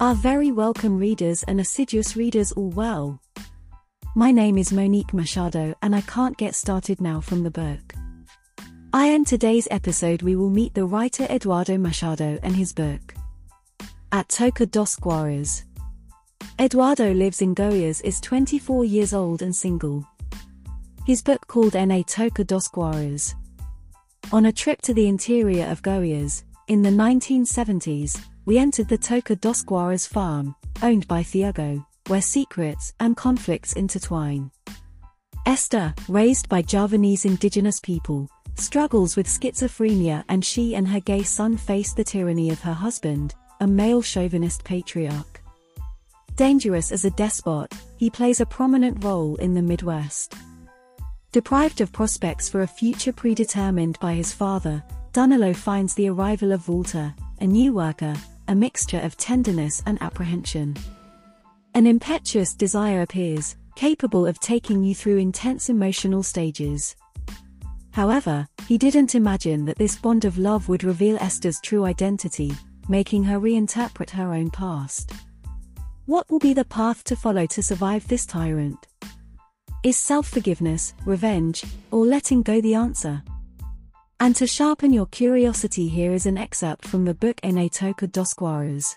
Our very welcome readers and assiduous readers all well. My name is Monique Machado and I can't get started now from the book. I in today's episode we will meet the writer Eduardo Machado and his book. At Toca dos Guaras. Eduardo lives in Goiás is 24 years old and single. His book called Na Toca dos Guaras. On a trip to the interior of Goiás, in the 1970s, we entered the Toca dos Guaras farm, owned by Thiago, where secrets and conflicts intertwine. Esther, raised by Javanese indigenous people, struggles with schizophrenia and she and her gay son face the tyranny of her husband, a male chauvinist patriarch. Dangerous as a despot, he plays a prominent role in the Midwest. Deprived of prospects for a future predetermined by his father, Danilo finds the arrival of Volta, a new worker, a mixture of tenderness and apprehension. An impetuous desire appears, capable of taking you through intense emotional stages. However, he didn't imagine that this bond of love would reveal Esther's true identity, making her reinterpret her own past. What will be the path to follow to survive this tyrant? Is self-forgiveness, revenge, or letting go the answer? And to sharpen your curiosity here is an excerpt from the book Na Toca.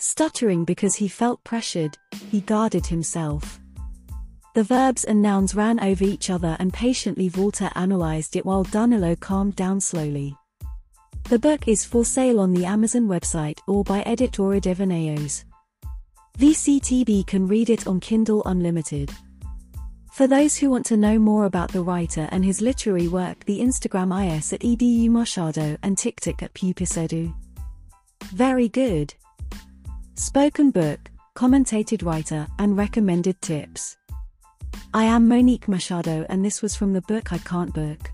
Stuttering because he felt pressured, he guarded himself. The verbs and nouns ran over each other and patiently Volta analyzed it while Danilo calmed down slowly. The book is for sale on the Amazon website or by Editora Devaneos. VCTB can read it on Kindle Unlimited. For those who want to know more about the writer and his literary work, the Instagram is at edu machado and TikTok at pupisedu. Very good. Spoken book, commentated writer, and recommended tips. I am Monique Machado, and this was from the book I Can't Book.